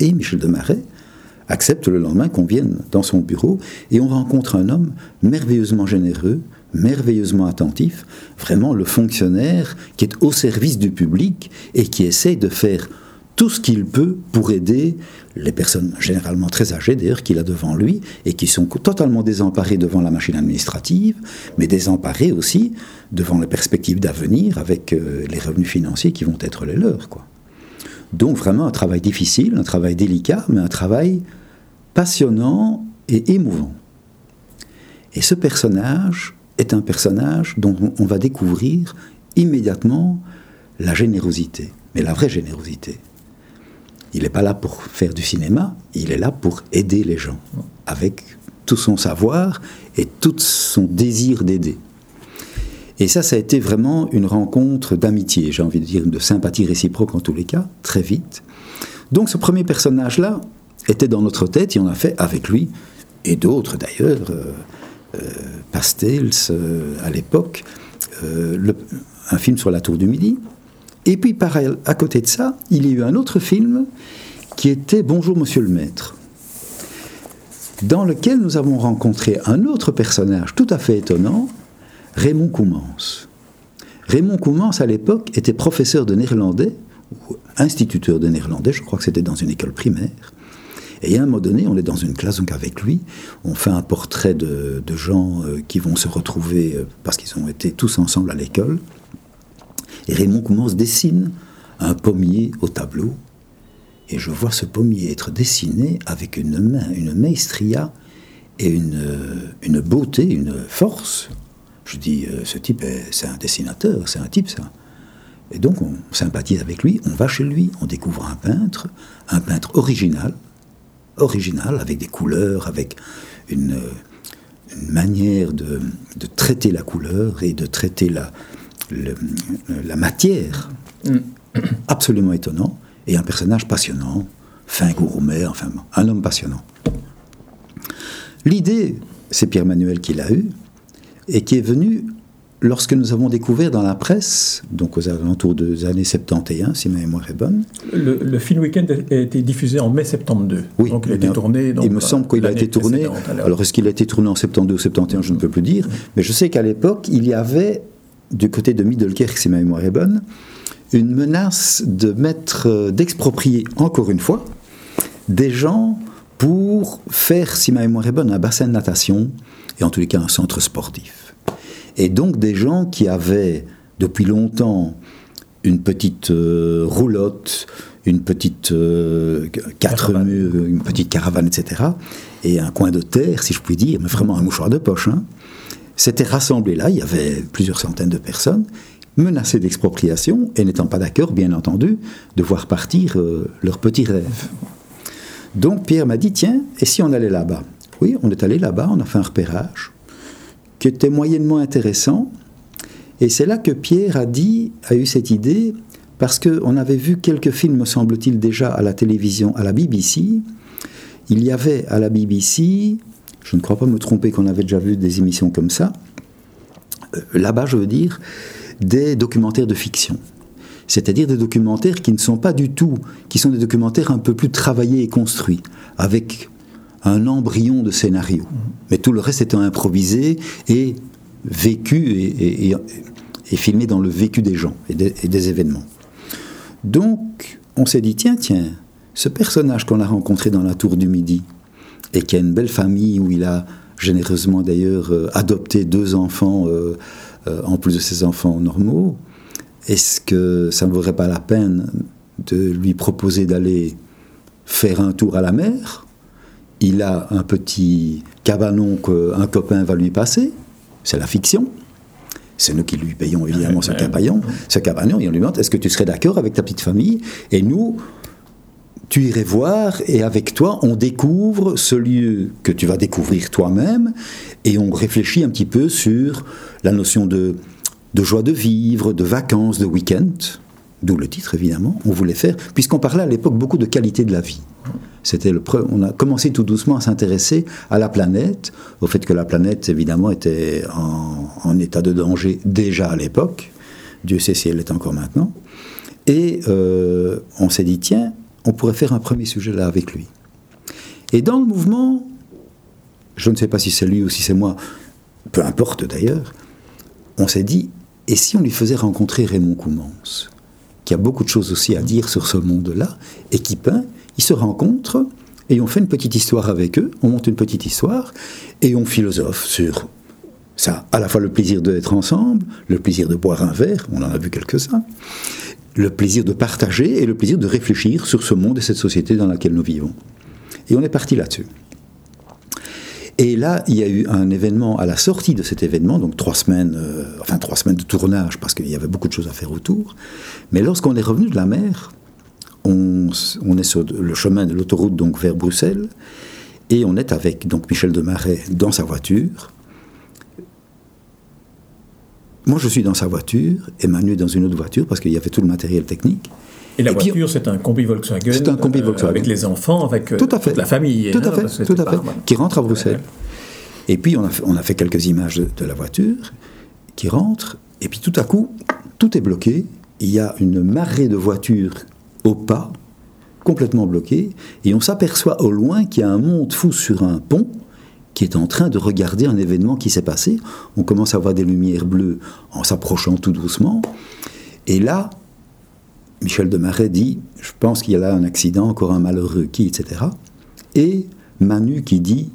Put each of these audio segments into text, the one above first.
Et Michel Demaret accepte le lendemain qu'on vienne dans son bureau et on rencontre un homme merveilleusement généreux, merveilleusement attentif, vraiment le fonctionnaire qui est au service du public et qui essaye de faire tout ce qu'il peut pour aider les personnes généralement très âgées d'ailleurs qu'il a devant lui et qui sont totalement désemparées devant la machine administrative, mais désemparées aussi devant les perspectives d'avenir avec euh, les revenus financiers qui vont être les leurs. Quoi. Donc vraiment un travail difficile, un travail délicat, mais un travail passionnant et émouvant. Et ce personnage est un personnage dont on va découvrir immédiatement la générosité, mais la vraie générosité. Il n'est pas là pour faire du cinéma, il est là pour aider les gens, avec tout son savoir et tout son désir d'aider. Et ça, ça a été vraiment une rencontre d'amitié, j'ai envie de dire, de sympathie réciproque en tous les cas, très vite. Donc ce premier personnage-là était dans notre tête et on a fait avec lui, et d'autres d'ailleurs, euh, euh, Pastels euh, à l'époque, un film sur la tour du Midi, et puis, à côté de ça, il y a eu un autre film qui était Bonjour Monsieur le Maître, dans lequel nous avons rencontré un autre personnage tout à fait étonnant, Raymond Coumans. Raymond Coumans, à l'époque, était professeur de néerlandais, ou instituteur de néerlandais, je crois que c'était dans une école primaire. Et à un moment donné, on est dans une classe donc avec lui, on fait un portrait de, gens euh, qui vont se retrouver euh, parce qu'ils ont été tous ensemble à l'école. Et Raymond commence dessine un pommier au tableau. Et je vois ce pommier être dessiné avec une main, une maestria et une, une beauté, une force. Je dis, euh, ce type, c'est un dessinateur, c'est un type ça. Et donc on sympathise avec lui, on va chez lui, on découvre un peintre, un peintre original, original, avec des couleurs, avec une, une manière de, de, traiter la couleur et de traiter la, la matière. Mm. Absolument étonnant. Et un personnage passionnant, fin gourmet, enfin, un homme passionnant. L'idée, c'est Pierre Manuel qui l'a eue, et qui est venue lorsque nous avons découvert dans la presse, donc aux alentours des années 71, si ma mémoire est bonne. Le, film Weekend a été diffusé en mai 72. Oui, donc il a été tourné. il me semble qu'il a été tourné. Alors, est-ce qu'il a été tourné en 72 ou 71 Je ne peux plus dire. Mais je sais qu'à l'époque, il y avait du côté de Middelkerk, si ma mémoire est bonne, une menace de mettre, euh, d'exproprier encore une fois des gens pour faire, si ma mémoire est bonne, un bassin de natation et en tous les cas un centre sportif. Et donc des gens qui avaient depuis longtemps une petite euh, roulotte, une petite euh, quatre murs, une petite caravane, etc. Et un coin de terre, si je puis dire, mais vraiment un mouchoir de poche. Hein s'étaient rassemblés là, il y avait plusieurs centaines de personnes, menacées d'expropriation et n'étant pas d'accord, bien entendu, de voir partir euh, leurs petits rêves. Donc Pierre m'a dit, tiens, et si on allait là-bas? On est allé là-bas, on a fait un repérage qui était moyennement intéressant. Et c'est là que Pierre a dit, a eu cette idée, parce qu'on avait vu quelques films, semble-t-il, déjà à la télévision, à la BBC. Il y avait à la BBC je ne crois pas me tromper qu'on avait déjà vu des émissions comme ça. Euh, là-bas, je veux dire, des documentaires de fiction. C'est-à-dire des documentaires qui ne sont pas du tout, qui sont des documentaires un peu plus travaillés et construits, avec un embryon de scénario. Mais tout le reste étant improvisé et vécu et, filmé dans le vécu des gens et des événements. Donc, on s'est dit, tiens, tiens, ce personnage qu'on a rencontré dans la tour du Midi, et qui a une belle famille où il a généreusement d'ailleurs euh, adopté deux enfants euh, euh, en plus de ses enfants normaux, est-ce que ça ne vaudrait pas la peine de lui proposer d'aller faire un tour à la mer Il a un petit cabanon qu'un copain va lui passer, c'est la fiction. C'est nous qui lui payons évidemment ce cabanon. Ce cabanon, et on lui demande est-ce que tu serais d'accord avec ta petite famille? Et nous, tu irais voir et avec toi, on découvre ce lieu que tu vas découvrir toi-même et on réfléchit un petit peu sur la notion de, joie de vivre, de vacances, de week-end, d'où le titre évidemment. On voulait faire, puisqu'on parlait à l'époque beaucoup de qualité de la vie. On a commencé tout doucement à s'intéresser à la planète, au fait que la planète évidemment était en, état de danger déjà à l'époque. Dieu sait si elle est encore maintenant. Et euh, on s'est dit tiens, on pourrait faire un premier sujet là avec lui. Et dans le mouvement, je ne sais pas si c'est lui ou si c'est moi, peu importe d'ailleurs, on s'est dit, et si on lui faisait rencontrer Raymond Coumans, qui a beaucoup de choses aussi à dire sur ce monde-là, et qui peint, ils se rencontrent, et on fait une petite histoire avec eux, on monte une petite histoire, et on philosophe sur ça, à la fois le plaisir d'être ensemble, le plaisir de boire un verre, on en a vu quelques-uns, le plaisir de partager et le plaisir de réfléchir sur ce monde et cette société dans laquelle nous vivons. Et on est parti là-dessus. Et là, il y a eu un événement à la sortie de cet événement, donc trois semaines, euh, enfin trois semaines de tournage, parce qu'il y avait beaucoup de choses à faire autour. Mais lorsqu'on est revenu de la mer, on, est sur le chemin de l'autoroute donc vers Bruxelles, et on est avec donc Michel Demarais dans sa voiture, moi, je suis dans sa voiture et Manu dans une autre voiture parce qu'il y avait tout le matériel technique. Et la voiture, c'est un combi Volkswagen. C'est un combi euh, Volkswagen. avec les enfants, avec euh, tout à fait. toute la famille. Tout à hein, fait, tout à fait. Qui rentre à Bruxelles. Et puis, on a, fait, on a fait quelques images de, la voiture qui rentre. Et puis, tout à coup, tout est bloqué. Il y a une marée de voitures au pas, complètement bloquée. Et on s'aperçoit au loin qu'il y a un monde fou sur un pont qui est en train de regarder un événement qui s'est passé. On commence à voir des lumières bleues en s'approchant tout doucement. Et là, Michel Demarais dit, je pense qu'il y a là un accident, encore un malheureux qui, etc. Et Manu qui dit,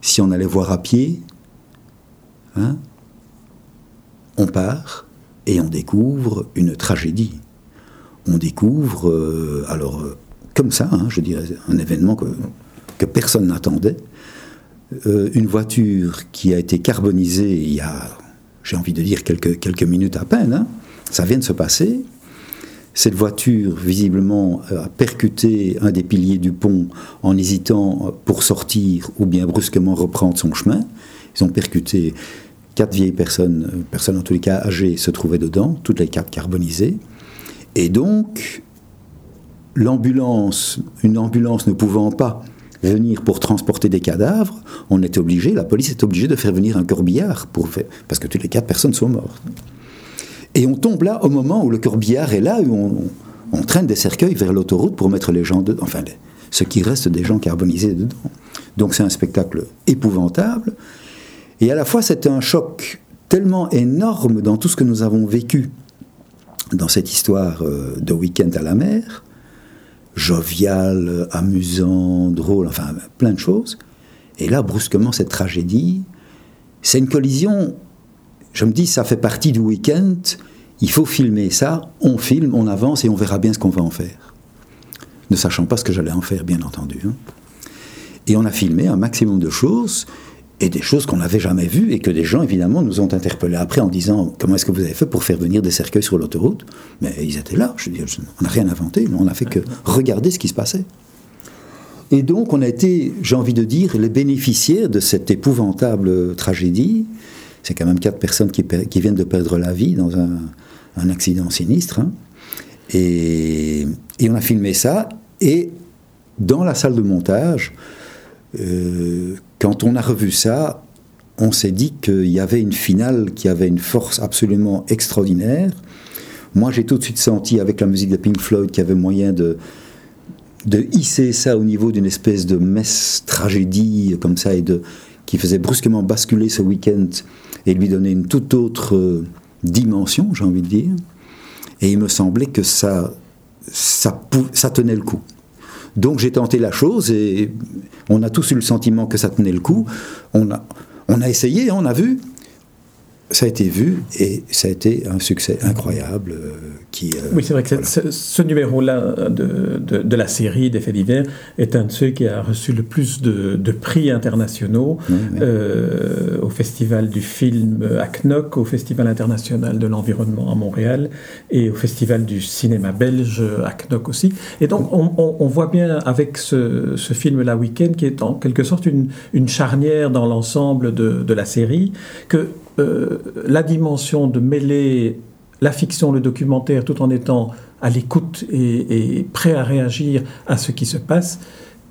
si on allait voir à pied, hein, on part et on découvre une tragédie. On découvre, euh, alors, euh, comme ça, hein, je dirais, un événement que, personne n'attendait. Euh, une voiture qui a été carbonisée il y a, j'ai envie de dire, quelques, quelques minutes à peine. Hein. Ça vient de se passer. Cette voiture, visiblement, a percuté un des piliers du pont en hésitant pour sortir ou bien brusquement reprendre son chemin. Ils ont percuté quatre vieilles personnes, euh, personnes en tous les cas âgées, se trouvaient dedans, toutes les quatre carbonisées. Et donc, l'ambulance, une ambulance ne pouvant pas venir pour transporter des cadavres, on était obligé, la police est obligée de faire venir un corbillard pour faire, parce que toutes les quatre personnes sont mortes. Et on tombe là au moment où le corbillard est là, où on, traîne des cercueils vers l'autoroute pour mettre les gens dedans, enfin ce qui reste des gens carbonisés dedans. Donc c'est un spectacle épouvantable. Et à la fois c'est un choc tellement énorme dans tout ce que nous avons vécu dans cette histoire euh, de week-end à la mer, jovial, amusant, drôle, enfin plein de choses. Et là, brusquement, cette tragédie, c'est une collision. Je me dis, ça fait partie du week-end. Il faut filmer ça. On filme, on avance et on verra bien ce qu'on va en faire. Ne sachant pas ce que j'allais en faire, bien entendu. Hein. Et on a filmé un maximum de choses et des choses qu'on n'avait jamais vues et que des gens évidemment nous ont interpellés après en disant comment est-ce que vous avez fait pour faire venir des cercueils sur l'autoroute? Mais ils étaient là, je dis, on n'a rien inventé, on n'a fait que regarder ce qui se passait. Et donc on a été, j'ai envie de dire, les bénéficiaires de cette épouvantable tragédie. C'est quand même quatre personnes qui, viennent de perdre la vie dans un, accident sinistre. Hein. Et, et, on a filmé ça. Et dans la salle de montage, euh, quand on a revu ça, on s'est dit qu'il y avait une finale qui avait une force absolument extraordinaire. Moi, j'ai tout de suite senti, avec la musique de Pink Floyd, qu'il y avait moyen de, de hisser ça au niveau d'une espèce de messe tragédie, comme ça, et de, qui faisait brusquement basculer ce week-end et lui donner une toute autre euh, dimension, j'ai envie de dire. Et il me semblait que ça, ça, tenait le coup. Donc j'ai tenté la chose et on a tous eu le sentiment que ça tenait le coup. On a, on a essayé, on a vu. Ça a été vu et ça a été un succès incroyable. Euh, qui, euh, oui, c'est vrai que ce, numéro-là de, de, la série des faits divers est un de ceux qui a reçu le plus de, de prix internationaux euh, au Festival du film à Knock, au Festival international de l'environnement à Montréal et au Festival du cinéma belge à Knock aussi. Et donc on, on, voit bien avec ce, ce film-là, Weekend, qui est en quelque sorte une, une charnière dans l'ensemble de, de la série, que euh, la dimension de mêler la fiction, le documentaire, tout en étant à l'écoute et, prêt à réagir à ce qui se passe,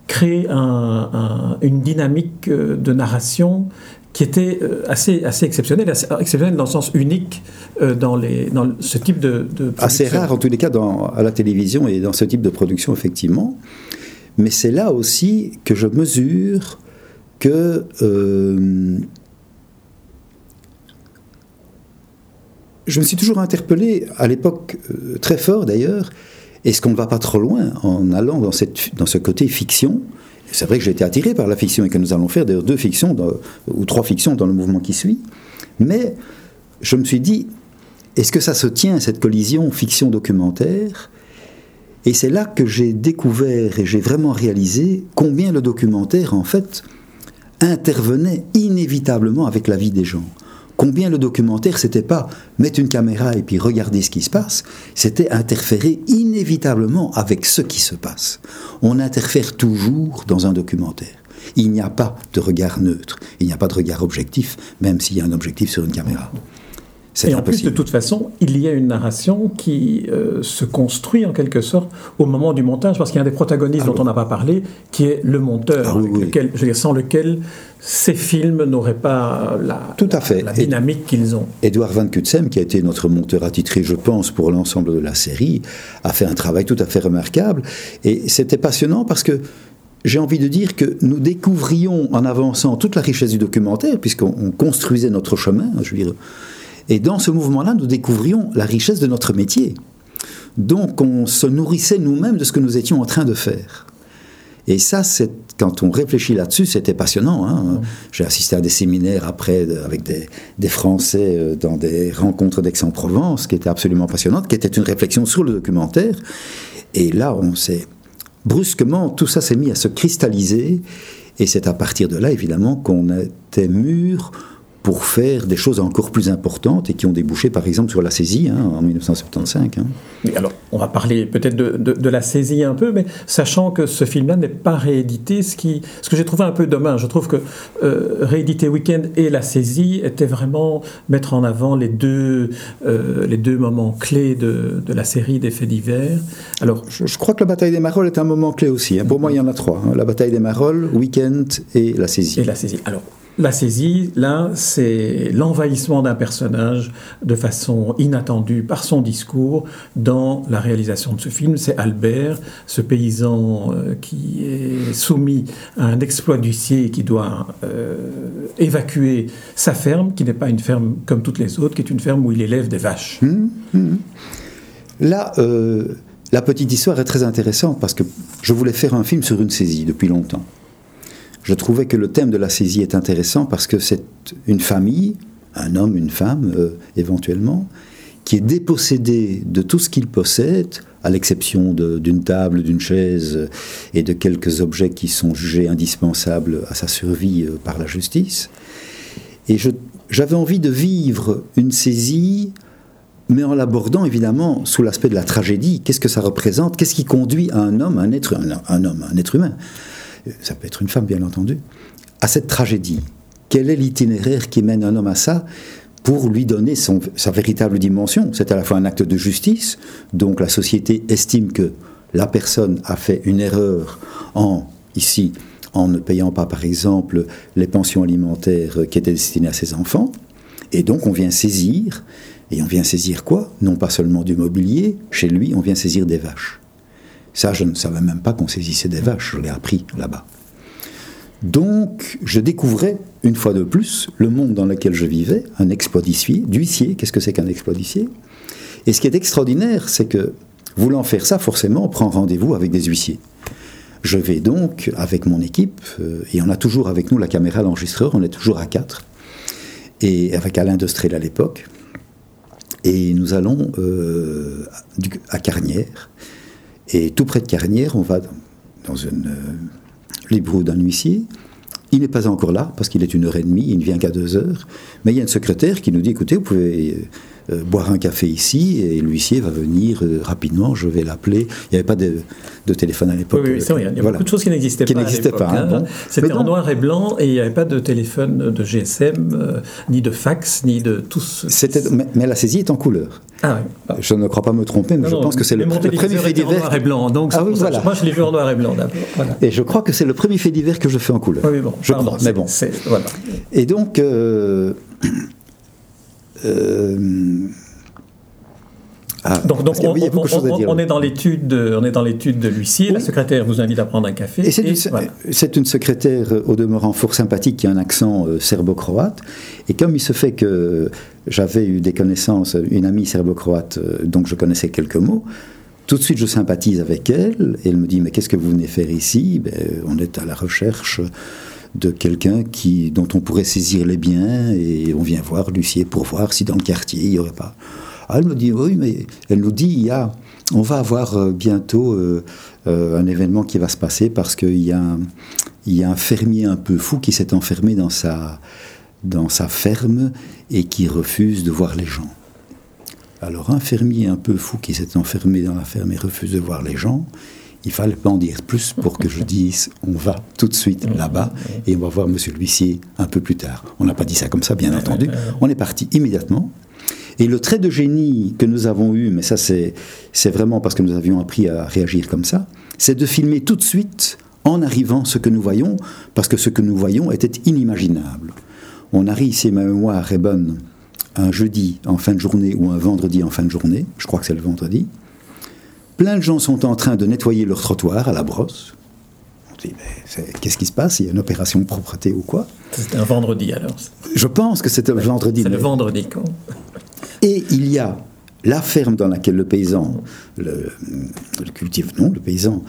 crée une dynamique euh, de narration qui était euh, assez, assez exceptionnel, exceptionnel dans le sens unique dans, les, dans ce type de, Assez rare en tous les cas dans, à la télévision et dans ce type de production, effectivement. Mais c'est là aussi que je mesure que je me suis toujours interpellé, à l'époque très fort d'ailleurs, est-ce qu'on ne va pas trop loin en allant dans ce côté fiction? C'est vrai que j'ai été attiré par la fiction et que nous allons faire d'ailleurs deux fictions ou trois fictions dans le mouvement qui suit. Mais je me suis dit, est-ce que ça se tient, cette collision fiction-documentaire Et c'est là que j'ai découvert et j'ai vraiment réalisé combien le documentaire, en fait, intervenait inévitablement avec la vie des gens. Combien le documentaire, c'était pas mettre une caméra et puis regarder ce qui se passe, c'était interférer inévitablement avec ce qui se passe. On interfère toujours dans un documentaire. Il n'y a pas de regard neutre, il n'y a pas de regard objectif, même s'il y a un objectif sur une caméra. Et en plus, de toute façon, il y a une narration qui euh, se construit en quelque sorte au moment du montage, parce qu'il y a un des protagonistes ah dont on n'a pas parlé, qui est le monteur, ah sans lequel ces films n'auraient pas la, Tout à fait. la dynamique qu'ils ont. Edouard Van Kutsem, qui a été notre monteur attitré, je pense, pour l'ensemble de la série, a fait un travail tout à fait remarquable. Et c'était passionnant parce que j'ai envie de dire que nous découvrions en avançant toute la richesse du documentaire, puisqu'on construisait notre chemin, je veux dire et dans ce mouvement-là, nous découvrions la richesse de notre métier. Donc on se nourrissait nous-mêmes de ce que nous étions en train de faire. Et ça, c'est, quand on réfléchit là-dessus, c'était passionnant. Hein. J'ai assisté à des séminaires après avec des, des Français euh, dans des rencontres d'Aix-en-Provence qui étaient absolument passionnantes, qui étaient une réflexion sur le documentaire. Et là, on s'est brusquement, tout ça s'est mis à se cristalliser. Et c'est à partir de là, évidemment, qu'on était mûr pour faire des choses encore plus importantes et qui ont débouché par exemple sur la saisie hein, en 1975. Hein. alors, on va parler peut-être de, la saisie un peu, mais sachant que ce film-là n'est pas réédité, ce, qui, ce que j'ai trouvé un peu dommage. Je trouve que euh, rééditer Weekend et la saisie était vraiment mettre en avant les deux, euh, les deux moments clés de, la série des faits divers. Alors, je, crois que la bataille des Marolles est un moment clé aussi. Hein. Pour moi, il y en a trois. La bataille des Marolles, Weekend et la saisie. Et la saisie. Alors, la saisie, là, c'est l'envahissement d'un personnage de façon inattendue par son discours dans la réalisation de ce film. C'est Albert, ce paysan euh, qui est soumis à un exploit d'huissier qui doit euh, évacuer sa ferme, qui n'est pas une ferme comme toutes les autres, qui est une ferme où il élève des vaches. Hum, hum. Là, euh, la petite histoire est très intéressante parce que je voulais faire un film sur une saisie depuis longtemps je trouvais que le thème de la saisie est intéressant parce que c'est une famille, un homme, une femme euh, éventuellement, qui est dépossédé de tout ce qu'il possède, à l'exception d'une table, d'une chaise et de quelques objets qui sont jugés indispensables à sa survie euh, par la justice. Et j'avais envie de vivre une saisie, mais en l'abordant évidemment sous l'aspect de la tragédie. Qu'est-ce que ça représente? Qu'est-ce qui conduit un homme, un être, un homme, un être humain? Ça peut être une femme bien entendu, à cette tragédie. Quel est l'itinéraire qui mène un homme à ça pour lui donner sa véritable dimension? C'est à la fois un acte de justice, donc la société estime que la personne a fait une erreur en, ici, en ne payant pas, par exemple, les pensions alimentaires qui étaient destinées à ses enfants. Et donc on vient saisir, et on vient saisir quoi? Non pas seulement du mobilier, chez lui, on vient saisir des vaches. Ça, je ne savais même pas qu'on saisissait des vaches, je l'ai appris là-bas. Donc, je découvrais, une fois de plus, le monde dans lequel je vivais, un exploit d'huissier. Qu'est-ce que c'est qu'un exploit d'huissier Et ce qui est extraordinaire, c'est que, voulant faire ça, forcément, on prend rendez-vous avec des huissiers. Je vais donc, avec mon équipe, euh, et on a toujours avec nous la caméra, l'enregistreur, on est toujours à quatre, et avec Alain Destrel à l'époque, et nous allons euh, à Carnières, et tout près de Carnières, on va dans une euh, d'un huissier. Il n'est pas encore là parce qu'il est une heure et demie, il ne vient qu'à deux heures. Mais il y a une secrétaire qui nous dit écoutez, vous pouvez boire un café ici et l'huissier va venir rapidement, je vais l'appeler. Il n'y avait pas de, téléphone à l'époque. Oui, c'est vrai, il y a beaucoup de choses qui n'existaient pas. Qui pas. Hein. C'était en noir et blanc et il n'y avait pas de téléphone de GSM, ni de fax, ni de tout ce... Mais, mais la saisie est en couleur. Ah je ne crois pas me tromper, mais je pense que c'est le, premier fait divers. en noir et blanc, donc ah moi je l'ai vu en noir et blanc d'abord. Et je crois que c'est le premier fait divers que je fais en couleur. Oui, bon, je crois, mais bon. Voilà. Et donc, euh, euh, ah, donc, on, est dans l'étude, de, on est dans l'étude de l'huissier. La secrétaire vous invite à prendre un café. Et c'est, une, secrétaire au demeurant fort sympathique qui a un accent euh, serbo-croate. Et comme il se fait que j'avais eu des connaissances, une amie serbo-croate, euh, donc je connaissais quelques mots. Tout de suite, je sympathise avec elle. Et elle me dit Mais qu'est-ce que vous venez faire ici? Ben, On est à la recherche de quelqu'un qui, dont on pourrait saisir les biens et on vient voir l'huissier pour voir si dans le quartier il n'y aurait pas. Ah, elle me dit oui, mais elle nous dit il y a, on va avoir euh, bientôt euh, un événement qui va se passer parce qu'il y, y a un fermier un peu fou qui s'est enfermé dans sa, dans sa ferme et qui refuse de voir les gens. Alors un fermier un peu fou qui s'est enfermé dans la ferme et refuse de voir les gens, il fallait pas en dire plus pour que je dise on va tout de suite là-bas et on va voir monsieur l'huissier un peu plus tard. On n'a pas dit ça comme ça, bien entendu. On est parti immédiatement. Et le trait de génie que nous avons eu, mais ça c'est vraiment parce que nous avions appris à réagir comme ça, c'est de filmer tout de suite en arrivant ce que nous voyons, parce que ce que nous voyons était inimaginable. On arrive, si ma mémoire est bonne, un jeudi en fin de journée ou un vendredi en fin de journée, je crois que c'est le vendredi. Plein de gens sont en train de nettoyer leur trottoir à la brosse. On dit, mais qu'est-ce qui se passe? Il y a une opération de propreté ou quoi? C'est un vendredi alors Je pense que c'est un vendredi. C'est le vendredi quand Et il y a la ferme dans laquelle le paysan, le, cultive, non, le paysan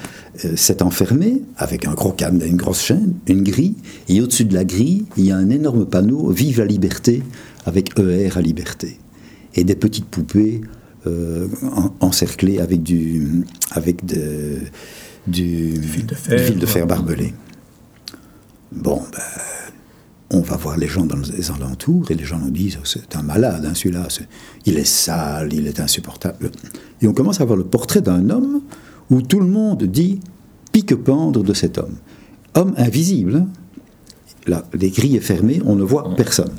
euh, s'est enfermé avec un gros canne, une grosse chaîne, une grille, et au-dessus de la grille, il y a un énorme panneau Vive la liberté avec ER à liberté, et des petites poupées euh, encerclées avec du, avec du, fil de fer, fil de fer barbelé. Bon, ben on va voir les gens dans les alentours et les gens nous disent c'est un malade, hein, celui-là, il est sale, il est insupportable. Et on commence à voir le portrait d'un homme où tout le monde dit pique-pendre de cet homme. Homme invisible. Hein. Là, les grilles sont fermées, on ne voit personne.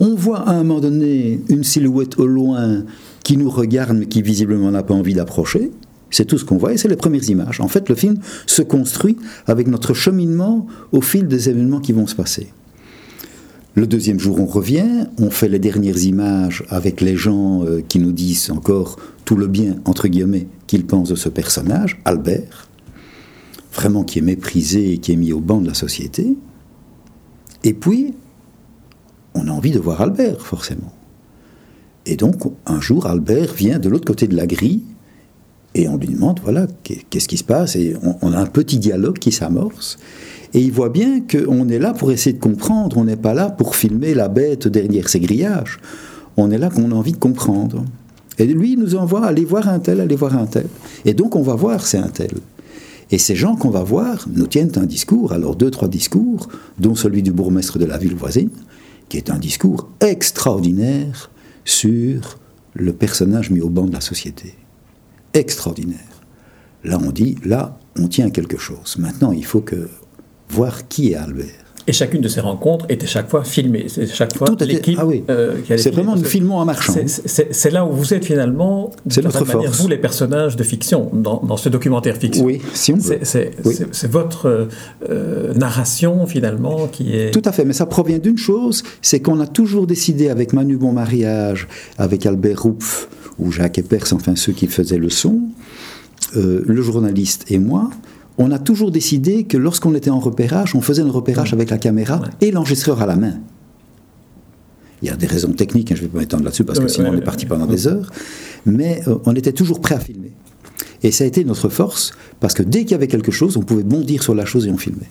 On voit à un moment donné une silhouette au loin qui nous regarde mais qui visiblement n'a pas envie d'approcher. C'est tout ce qu'on voit et c'est les premières images. En fait, le film se construit avec notre cheminement au fil des événements qui vont se passer. Le deuxième jour, on revient, on fait les dernières images avec les gens euh, qui nous disent encore tout le bien, entre guillemets, qu'ils pensent de ce personnage, Albert, vraiment qui est méprisé et qui est mis au banc de la société. Et puis, on a envie de voir Albert, forcément. Et donc, un jour, Albert vient de l'autre côté de la grille et on lui demande, voilà, qu'est-ce qui se passe? Et on, a un petit dialogue qui s'amorce. Et il voit bien qu'on est là pour essayer de comprendre, on n'est pas là pour filmer la bête derrière ses grillages. On est là qu'on a envie de comprendre. Et lui, il nous envoie aller voir un tel, aller voir un tel. Et donc on va voir c'est un tel. Et ces gens qu'on va voir nous tiennent un discours, alors deux, trois discours, dont celui du bourgmestre de la ville voisine, qui est un discours extraordinaire sur le personnage mis au banc de la société extraordinaire. Là, on dit, là, on tient quelque chose. Maintenant, il faut que voir qui est Albert. Et chacune de ces rencontres était chaque fois filmée. C'est chaque fois l'équipe ah oui. Euh, C'est vraiment nous filmons en marchant. C'est là où vous êtes finalement, c'est notre manière, vous les personnages de fiction dans, ce documentaire fiction. Oui, si on. C'est votre euh, narration finalement qui est. Tout à fait, mais ça provient d'une chose, c'est qu'on a toujours décidé avec Manu Bon Mariage, avec Albert Roupf, ou Jacques Epers, enfin ceux qui faisaient le son, euh, le journaliste et moi, on a toujours décidé que lorsqu'on était en repérage, on faisait le repérage avec la caméra et l'enregistreur à la main. Il y a des raisons techniques, hein, je ne vais pas m'étendre là-dessus parce que sinon on est parti pendant des heures, mais euh, on était toujours prêt à filmer. Et ça a été notre force, parce que dès qu'il y avait quelque chose, on pouvait bondir sur la chose et on filmait.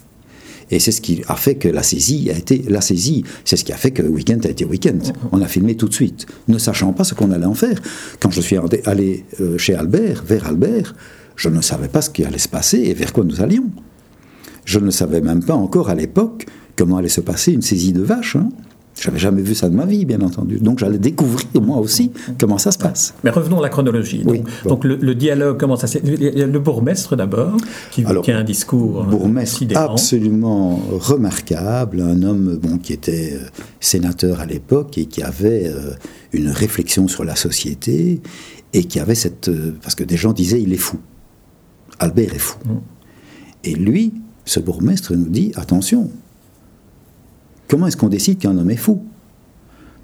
Et c'est ce qui a fait que la saisie a été la saisie. C'est ce qui a fait que le week-end a été week-end. On a filmé tout de suite, ne sachant pas ce qu'on allait en faire. Quand je suis allé euh, chez Albert, vers Albert, je ne savais pas ce qui allait se passer et vers quoi nous allions. Je ne savais même pas encore à l'époque comment allait se passer une saisie de vache. Hein. J'avais jamais vu ça de ma vie, bien entendu. Donc j'allais découvrir moi aussi comment ça se passe. Mais revenons à la chronologie. Donc, le, dialogue, comment ça s'est... Le bourgmestre d'abord, qui tient un discours euh, bourgmestre absolument remarquable, un homme bon, qui était euh, sénateur à l'époque et qui avait euh, une réflexion sur la société et qui avait cette... parce que des gens disaient il est fou. Albert est fou. Et lui, ce bourgmestre nous dit attention, comment est-ce qu'on décide qu'un homme est fou?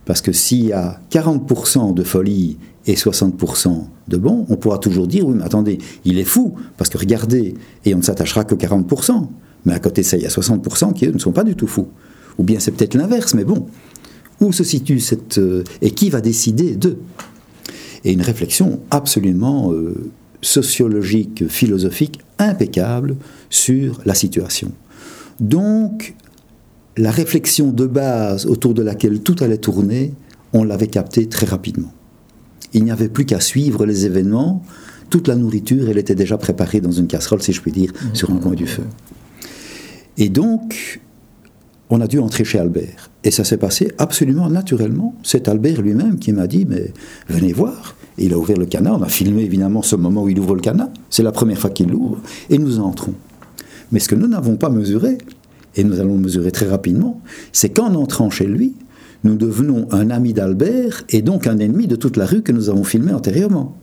Parce que s'il y a 40% de folie et 60% de bon, on pourra toujours dire oui, mais attendez, il est fou, parce que regardez, et on ne s'attachera que 40%. Mais à côté de ça, il y a 60% qui, eux, ne sont pas du tout fous. Ou bien c'est peut-être l'inverse, mais bon. Où se situe cette. Euh, et qui va décider d'eux? Et une réflexion absolument euh, sociologique, philosophique, impeccable sur la situation. Donc, la réflexion de base autour de laquelle tout allait tourner, on l'avait capté très rapidement. Il n'y avait plus qu'à suivre les événements. Toute la nourriture, elle était déjà préparée dans une casserole, si je puis dire, mmh. sur un coin du feu. Et donc, on a dû entrer chez Albert. Et ça s'est passé absolument naturellement. C'est Albert lui-même qui m'a dit, mais venez voir. Et il a ouvert le canard. On a filmé évidemment ce moment où il ouvre le canard. C'est la première fois qu'il l'ouvre. Et nous entrons. Mais ce que nous n'avons pas mesuré, et nous allons le mesurer très rapidement, c'est qu'en entrant chez lui, nous devenons un ami d'Albert et donc un ennemi de toute la rue que nous avons filmé antérieurement.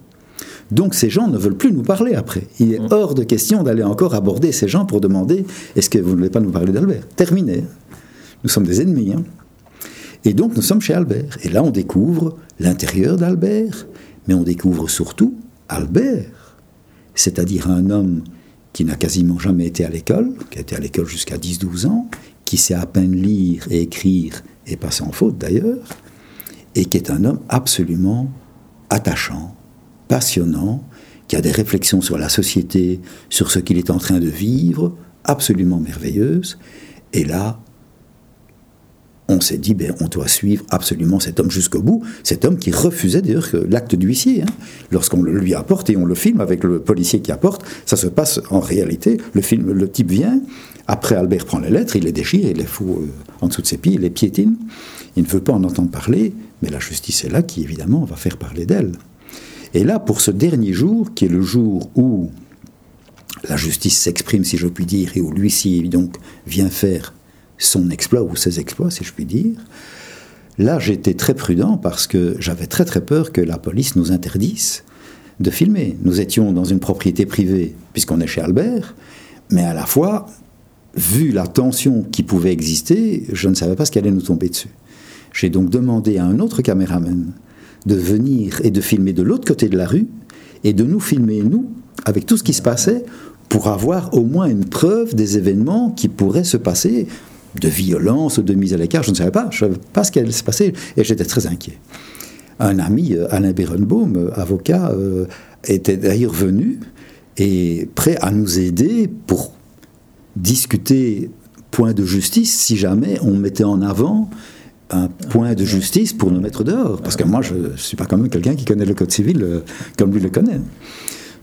Donc ces gens ne veulent plus nous parler après. Il est mmh. hors de question d'aller encore aborder ces gens pour demander est-ce que vous ne voulez pas nous parler d'Albert? Terminé. Nous sommes des ennemis. Hein. et donc nous sommes chez Albert. Et là on découvre l'intérieur d'Albert, mais on découvre surtout Albert, c'est-à-dire un homme qui n'a quasiment jamais été à l'école, qui a été à l'école jusqu'à 10-12 ans, qui sait à peine lire et écrire, et pas sans faute d'ailleurs, et qui est un homme absolument attachant, passionnant, qui a des réflexions sur la société, sur ce qu'il est en train de vivre, absolument merveilleuses. Et là, on s'est dit, ben, on doit suivre absolument cet homme jusqu'au bout. Cet homme qui refusait d'ailleurs l'acte d'huissier. Hein. Lorsqu'on le lui apporte et on le filme avec le policier qui apporte, ça se passe en réalité. Le, film, le type vient, après Albert prend les lettres, il les déchire, il les fout euh, en dessous de ses pieds, il les piétine. Il ne veut pas en entendre parler, mais la justice est là qui évidemment va faire parler d'elle. Et là, pour ce dernier jour, qui est le jour où la justice s'exprime, si je puis dire, et où l'huissier donc vient faire son exploit ou ses exploits, si je puis dire. Là, j'étais très prudent parce que j'avais très très peur que la police nous interdise de filmer. Nous étions dans une propriété privée, puisqu'on est chez Albert, mais à la fois, vu la tension qui pouvait exister, je ne savais pas ce qui allait nous tomber dessus. J'ai donc demandé à un autre caméraman de venir et de filmer de l'autre côté de la rue et de nous filmer, nous, avec tout ce qui se passait, pour avoir au moins une preuve des événements qui pourraient se passer de violence ou de mise à l'écart, je ne savais pas, je ne savais pas ce qui allait se passer, et j'étais très inquiet. Un ami, euh, Alain Berenbaum, euh, avocat, euh, était d'ailleurs venu et prêt à nous aider pour discuter point de justice si jamais on mettait en avant un point de justice pour nous mettre dehors. Parce que moi, je ne suis pas quand même quelqu'un qui connaît le Code civil comme lui le connaît.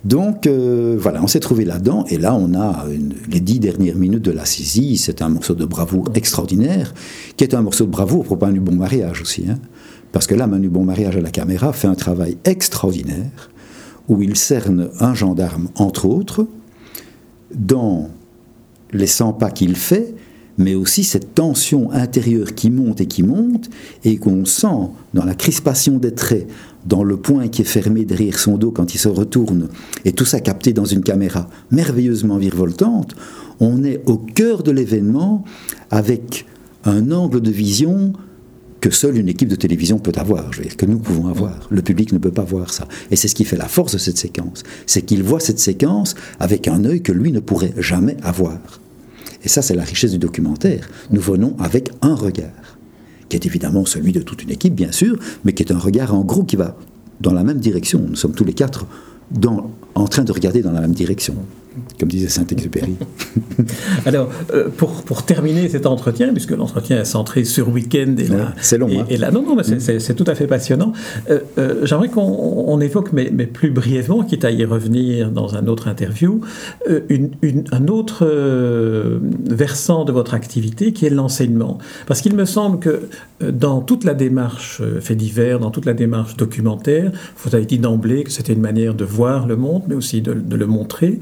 Donc euh, voilà, on s'est trouvé là-dedans, et là on a les dix dernières minutes de la saisie, c'est un morceau de bravoure extraordinaire, qui est un morceau de bravoure pour Manu Bon Mariage aussi. Hein. parce que là, Manu Bon Mariage à la caméra fait un travail extraordinaire, où il cerne un gendarme, entre autres, dans les 100 pas qu'il fait, mais aussi cette tension intérieure qui monte et qui monte, et qu'on sent dans la crispation des traits, dans le point qui est fermé derrière son dos quand il se retourne, et tout ça capté dans une caméra merveilleusement virevoltante, on est au cœur de l'événement avec un angle de vision que seule une équipe de télévision peut avoir, que nous pouvons avoir. Le public ne peut pas voir ça. Et c'est ce qui fait la force de cette séquence. C'est qu'il voit cette séquence avec un œil que lui ne pourrait jamais avoir. Et ça, c'est la richesse du documentaire. Nous venons avec un regard, qui est évidemment celui de toute une équipe, bien sûr, mais qui est un regard en gros qui va dans la même direction. Nous sommes tous les quatre en train de regarder dans la même direction. comme disait Saint-Exupéry. Alors, euh, pour, pour, terminer cet entretien, puisque l'entretien est centré sur week-end et là, c'est long. Et, hein. et, là, non, non, mais c'est, tout à fait passionnant. Euh, euh, j'aimerais qu'on évoque, mais, mais, plus brièvement, quitte à y revenir dans un autre interview, une, une, un autre versant de votre activité qui est l'enseignement. Parce qu'il me semble que dans toute la démarche fait divers, dans toute la démarche documentaire, vous avez dit d'emblée que c'était une manière de voir le monde, mais aussi de, de le montrer.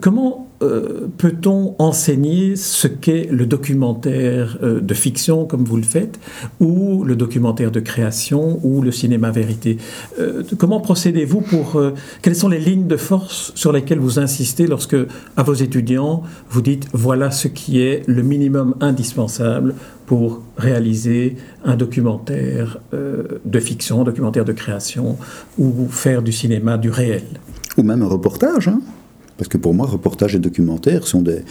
comment euh, peut-on enseigner ce qu'est le documentaire euh, de fiction, comme vous le faites, ou le documentaire de création, ou le cinéma vérité? Euh, Comment procédez-vous pour... quelles sont les lignes de force sur lesquelles vous insistez lorsque, à vos étudiants, vous dites, voilà ce qui est le minimum indispensable pour réaliser un documentaire de fiction, un documentaire de création, ou faire du cinéma du réel? Ou même un reportage, hein parce que pour moi, reportage et documentaire sont des,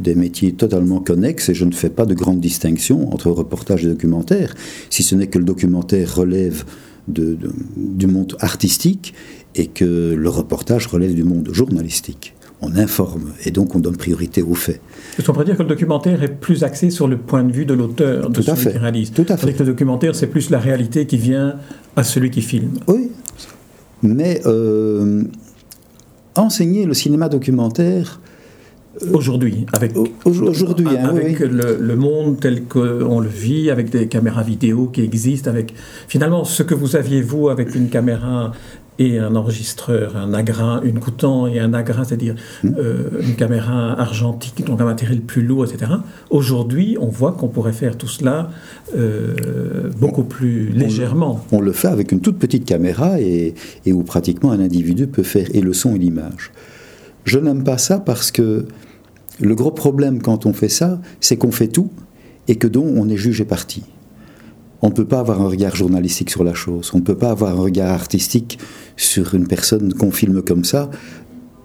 des, métiers totalement connexes et je ne fais pas de grande distinction entre reportage et documentaire, si ce n'est que le documentaire relève de, du monde artistique et que le reportage relève du monde journalistique. On informe et donc on donne priorité aux faits. Est-ce qu'on pourrait dire que le documentaire est plus axé sur le point de vue de l'auteur, de Tout à celui fait. qui réalise? Tout à fait. Avec le documentaire, c'est plus la réalité qui vient à celui qui filme. Oui, mais euh, enseigner le cinéma documentaire. Aujourd'hui, avec, aujourd'hui, hein, avec oui. le, le, monde tel qu'on le vit, avec des caméras vidéo qui existent, avec finalement ce que vous aviez vous avec une caméra et un enregistreur, un agrain, une coutant et un agrain, c'est-à-dire mmh. euh, une caméra argentique, donc un matériel plus lourd, etc. Aujourd'hui, on voit qu'on pourrait faire tout cela euh, beaucoup plus légèrement. On, on, le fait avec une toute petite caméra et, et, où pratiquement un individu peut faire et le son et l'image. Je n'aime pas ça parce que le gros problème quand on fait ça, c'est qu'on fait tout et que donc on est jugé parti. On ne peut pas avoir un regard journalistique sur la chose, on ne peut pas avoir un regard artistique sur une personne qu'on filme comme ça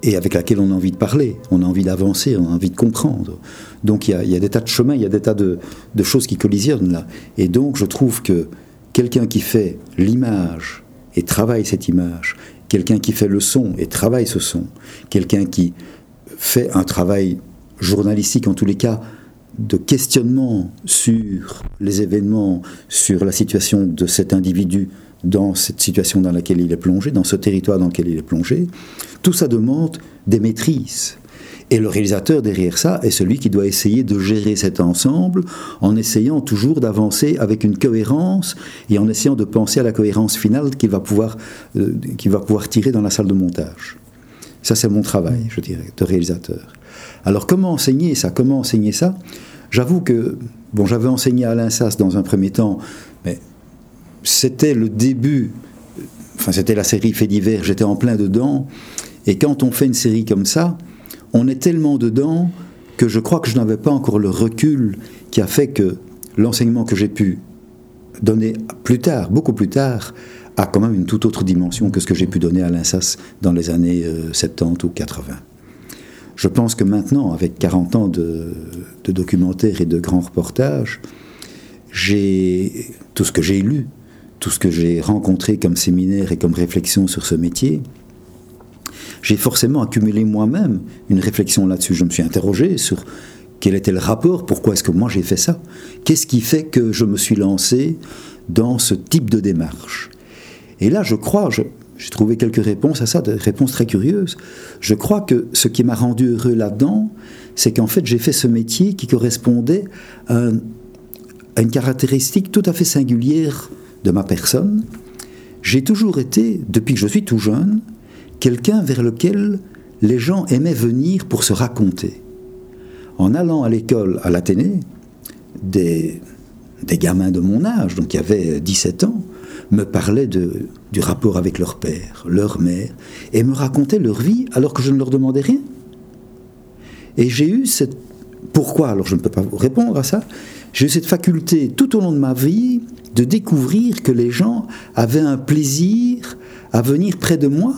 et avec laquelle on a envie de parler, on a envie d'avancer, on a envie de comprendre. Donc il y, a, des tas de chemins, il y a des tas de, de, choses qui collisionnent là. Et donc je trouve que quelqu'un qui fait l'image et travaille cette image, quelqu'un qui fait le son et travaille ce son, quelqu'un qui fait un travail journalistique en tous les cas, de questionnement sur les événements, sur la situation de cet individu dans cette situation dans laquelle il est plongé, dans ce territoire dans lequel il est plongé, tout ça demande des maîtrises. Et le réalisateur derrière ça est celui qui doit essayer de gérer cet ensemble en essayant toujours d'avancer avec une cohérence et en essayant de penser à la cohérence finale qu'il va pouvoir, euh, va pouvoir tirer dans la salle de montage. Ça, c'est mon travail, je dirais, de réalisateur. Alors, comment enseigner ça? Comment enseigner ça? J'avoue que, j'avais enseigné à l'INSAS dans un premier temps, mais c'était le début, enfin, c'était la série Fait divers, j'étais en plein dedans, et quand on fait une série comme ça, on est tellement dedans que je crois que je n'avais pas encore le recul qui a fait que l'enseignement que j'ai pu donner plus tard, beaucoup plus tard, a quand même une toute autre dimension que ce que j'ai pu donner à l'INSAS dans les années 70 ou 80. Je pense que maintenant, avec 40 ans de, documentaires et de grands reportages, j'ai tout ce que j'ai lu, tout ce que j'ai rencontré comme séminaire et comme réflexion sur ce métier, j'ai forcément accumulé moi-même une réflexion là-dessus. Je me suis interrogé sur quel était le rapport, pourquoi est-ce que moi j'ai fait ça, qu'est-ce qui fait que je me suis lancé dans ce type de démarche? Et là, je crois, j'ai trouvé quelques réponses à ça, des réponses très curieuses. Je crois que ce qui m'a rendu heureux là-dedans, c'est qu'en fait, j'ai fait ce métier qui correspondait à, un, à, une caractéristique tout à fait singulière de ma personne. J'ai toujours été, depuis que je suis tout jeune, quelqu'un vers lequel les gens aimaient venir pour se raconter. En allant à l'école, à l'Athénée, des, des gamins de mon âge, donc qui avaient 17 ans, me parlaient du rapport avec leur père, leur mère, et me racontaient leur vie alors que je ne leur demandais rien. Et j'ai eu cette... Pourquoi Alors je ne peux pas vous répondre à ça? J'ai eu cette faculté tout au long de ma vie de découvrir que les gens avaient un plaisir à venir près de moi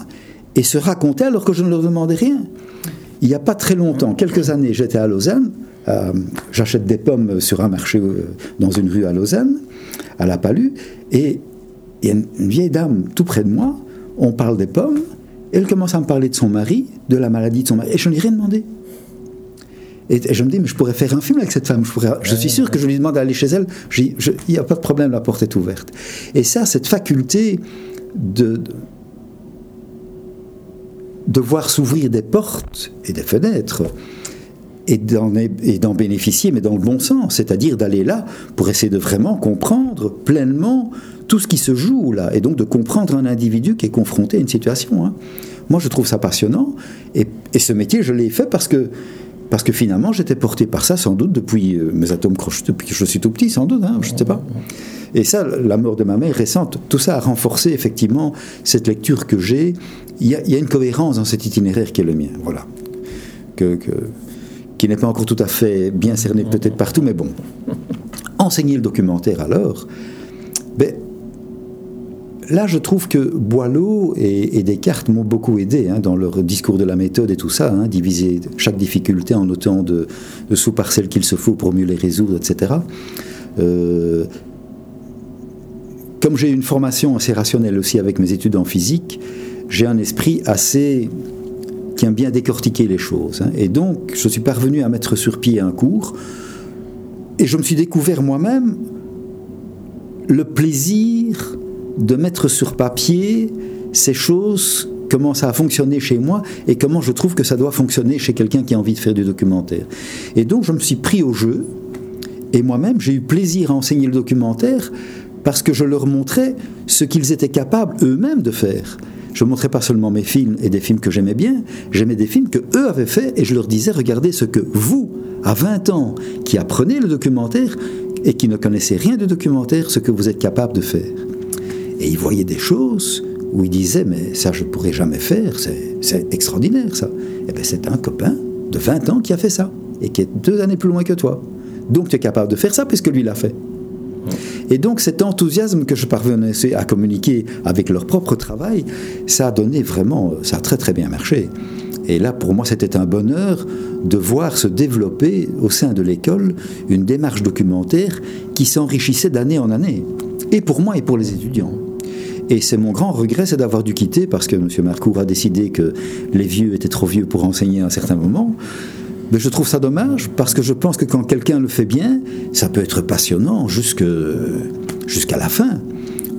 et se raconter alors que je ne leur demandais rien. Il n'y a pas très longtemps, quelques années, j'étais à Lausanne, euh, j'achète des pommes sur un marché euh, dans une rue à Lausanne, à La Palue, et il y a une, une vieille dame tout près de moi, on parle des pommes, Elle commence à me parler de son mari, de la maladie de son mari, et je n'ai rien demandé. Et, je me dis, mais je pourrais faire un film avec cette femme. Je, suis sûr que je lui demande d'aller chez elle. Il n'y a pas de problème, la porte est ouverte. Et ça, cette faculté de, de voir s'ouvrir des portes et des fenêtres et d'en bénéficier, mais dans le bon sens, c'est-à-dire d'aller là pour essayer de vraiment comprendre pleinement tout ce qui se joue là, et donc de comprendre un individu qui est confronté à une situation. Hein. Moi, je trouve ça passionnant, et, ce métier, je l'ai fait parce que parce que finalement, j'étais porté par ça sans doute depuis euh, mes atomes crochus, depuis que je suis tout petit, sans doute, hein, je ne sais pas. Et ça, la mort de ma mère récente, tout ça a renforcé effectivement cette lecture que j'ai. Il y, a une cohérence dans cet itinéraire qui est le mien, voilà. Que, qui n'est pas encore tout à fait bien cerné peut-être partout, mais bon. Enseigner le documentaire alors, ben, là, je trouve que Boileau et, Descartes m'ont beaucoup aidé hein, dans leur discours de la méthode et tout ça, hein, diviser chaque difficulté en autant de, sous-parcelles qu'il se faut pour mieux les résoudre, etc. Euh, comme j'ai une formation assez rationnelle aussi avec mes études en physique, j'ai un esprit assez qui aime bien décortiquer les choses. Hein. et donc, je suis parvenu à mettre sur pied un cours et je me suis découvert moi-même le plaisir de mettre sur papier ces choses, comment ça a fonctionné chez moi et comment je trouve que ça doit fonctionner chez quelqu'un qui a envie de faire du documentaire. Et donc je me suis pris au jeu et moi-même j'ai eu plaisir à enseigner le documentaire parce que je leur montrais ce qu'ils étaient capables eux-mêmes de faire. Je montrais pas seulement mes films et des films que j'aimais bien, j'aimais des films que eux avaient fait et je leur disais regardez ce que vous, à 20 ans, qui apprenez le documentaire et qui ne connaissez rien du documentaire, ce que vous êtes capable de faire. Et il voyait des choses où il disait Mais ça, je ne pourrais jamais faire, c'est extraordinaire ça. Et eh bien, c'est un copain de 20 ans qui a fait ça, et qui est deux années plus loin que toi. Donc, tu es capable de faire ça puisque lui l'a fait. Et donc cet enthousiasme que je parvenais à communiquer avec leur propre travail, ça a donné vraiment, ça a très très bien marché. Et là, pour moi, c'était un bonheur de voir se développer au sein de l'école une démarche documentaire qui s'enrichissait d'année en année, et pour moi et pour les étudiants. Et c'est mon grand regret, c'est d'avoir dû quitter parce que M. Marcourt a décidé que les vieux étaient trop vieux pour enseigner à un certain moment. Mais je trouve ça dommage parce que je pense que quand quelqu'un le fait bien, ça peut être passionnant jusqu'à la fin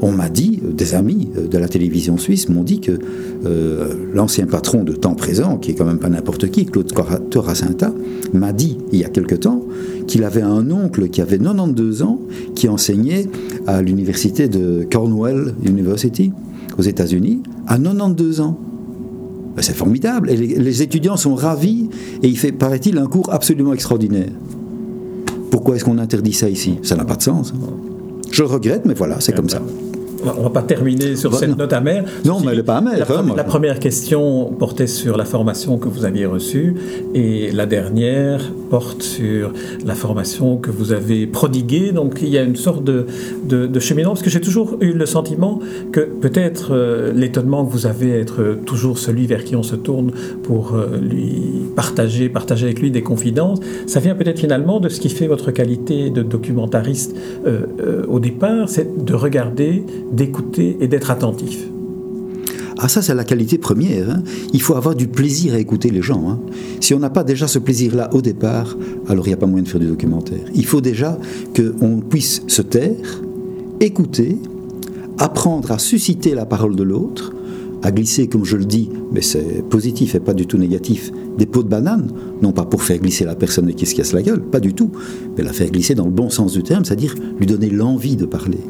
on m'a dit, des amis de la télévision suisse m'ont dit que euh, l'ancien patron de temps présent, qui est quand même pas n'importe qui, Claude Toracinta, m'a dit il y a quelque temps qu'il avait un oncle qui avait 92 ans, qui enseignait à l'université de Cornwall University aux États-Unis, à 92 ans. Ben, c'est formidable. Et les, étudiants sont ravis et il fait, paraît-il, un cours absolument extraordinaire. Pourquoi est-ce qu'on interdit ça ici? Ça n'a pas de sens. Je regrette, mais voilà, c'est comme ça on va pas terminer sur cette note amère. Non, mais elle n'est pas amère. La, hein, la, première question portait sur la formation que vous aviez reçue et la dernière porte sur la formation que vous avez prodiguée. Donc il y a une sorte de, cheminement, parce que j'ai toujours eu le sentiment que peut-être euh, l'étonnement que vous avez être toujours celui vers qui on se tourne pour euh, lui partager, partager avec lui des confidences, ça vient peut-être finalement de ce qui fait votre qualité de documentariste euh, au départ, c'est de regarder d'écouter et d'être attentif. Ah ça c'est la qualité première. Hein. Il faut avoir du plaisir à écouter les gens. Hein. Si on n'a pas déjà ce plaisir-là au départ, alors il n'y a pas moyen de faire du documentaire. Il faut déjà qu'on puisse se taire, écouter, apprendre à susciter la parole de l'autre, à glisser, comme je le dis, mais c'est positif et pas du tout négatif, des pots de banane, non pas pour faire glisser la personne qui se casse la gueule, pas du tout, mais la faire glisser dans le bon sens du terme, c'est-à-dire lui donner l'envie de parler.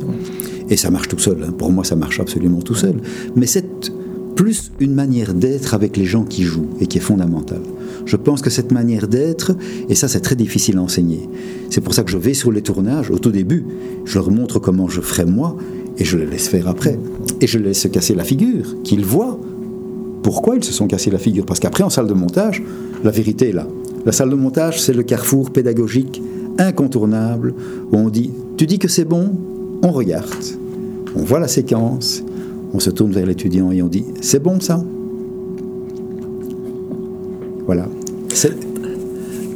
Et ça marche tout seul. Hein. Pour moi, ça marche absolument tout seul. Mais c'est plus une manière d'être avec les gens qui jouent et qui est fondamentale. Je pense que cette manière d'être, et ça c'est très difficile à enseigner, c'est pour ça que je vais sur les tournages, au tout début, je leur montre comment je ferai moi, et je les laisse faire après. Et je les laisse se casser la figure, qu'ils voient pourquoi ils se sont cassés la figure. Parce qu'après, en salle de montage, la vérité est là. La salle de montage, c'est le carrefour pédagogique incontournable où on dit, tu dis que c'est bon, on regarde, on voit la séquence, on se tourne vers l'étudiant et on dit c'est bon ça? Voilà.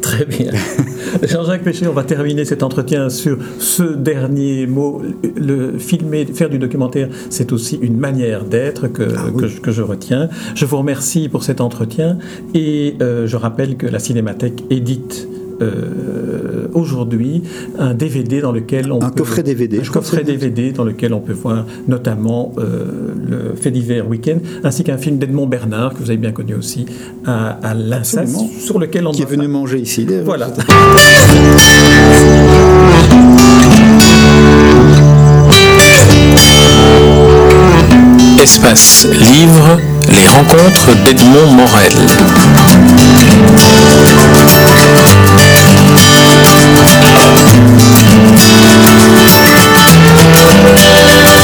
Très bien. Jean-Jacques Péché, on va terminer cet entretien sur ce dernier mot. Le filmer, faire du documentaire, c'est aussi une manière d'être que, ah que, je retiens. Je vous remercie pour cet entretien et euh, je rappelle que la Cinémathèque édite euh, aujourd'hui un DVD dans lequel on un coffret DVD, un coffret DVD dans lequel on peut voir notamment euh, le fait d'hiver week-end, ainsi qu'un film d'Edmond Bernard que vous avez bien connu aussi à, à sur lequel on qui est venu manger ici. Voilà. Espace Livre, les rencontres d'Edmond Morel. Thank you.